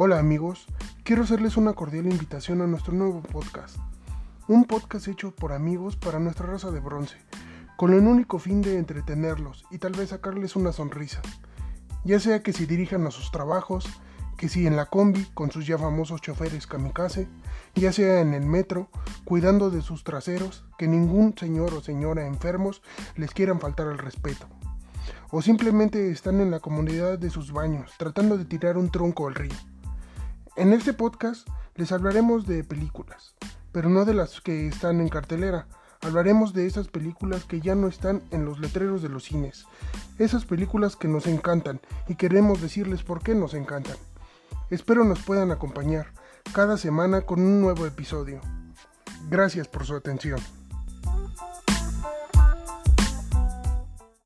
Hola amigos, quiero hacerles una cordial invitación a nuestro nuevo podcast. Un podcast hecho por amigos para nuestra raza de bronce, con el único fin de entretenerlos y tal vez sacarles una sonrisa. Ya sea que si dirijan a sus trabajos, que si en la combi con sus ya famosos choferes kamikaze, ya sea en el metro, cuidando de sus traseros, que ningún señor o señora enfermos les quieran faltar al respeto. O simplemente están en la comunidad de sus baños, tratando de tirar un tronco al río. En este podcast les hablaremos de películas, pero no de las que están en cartelera. Hablaremos de esas películas que ya no están en los letreros de los cines. Esas películas que nos encantan y queremos decirles por qué nos encantan. Espero nos puedan acompañar cada semana con un nuevo episodio. Gracias por su atención.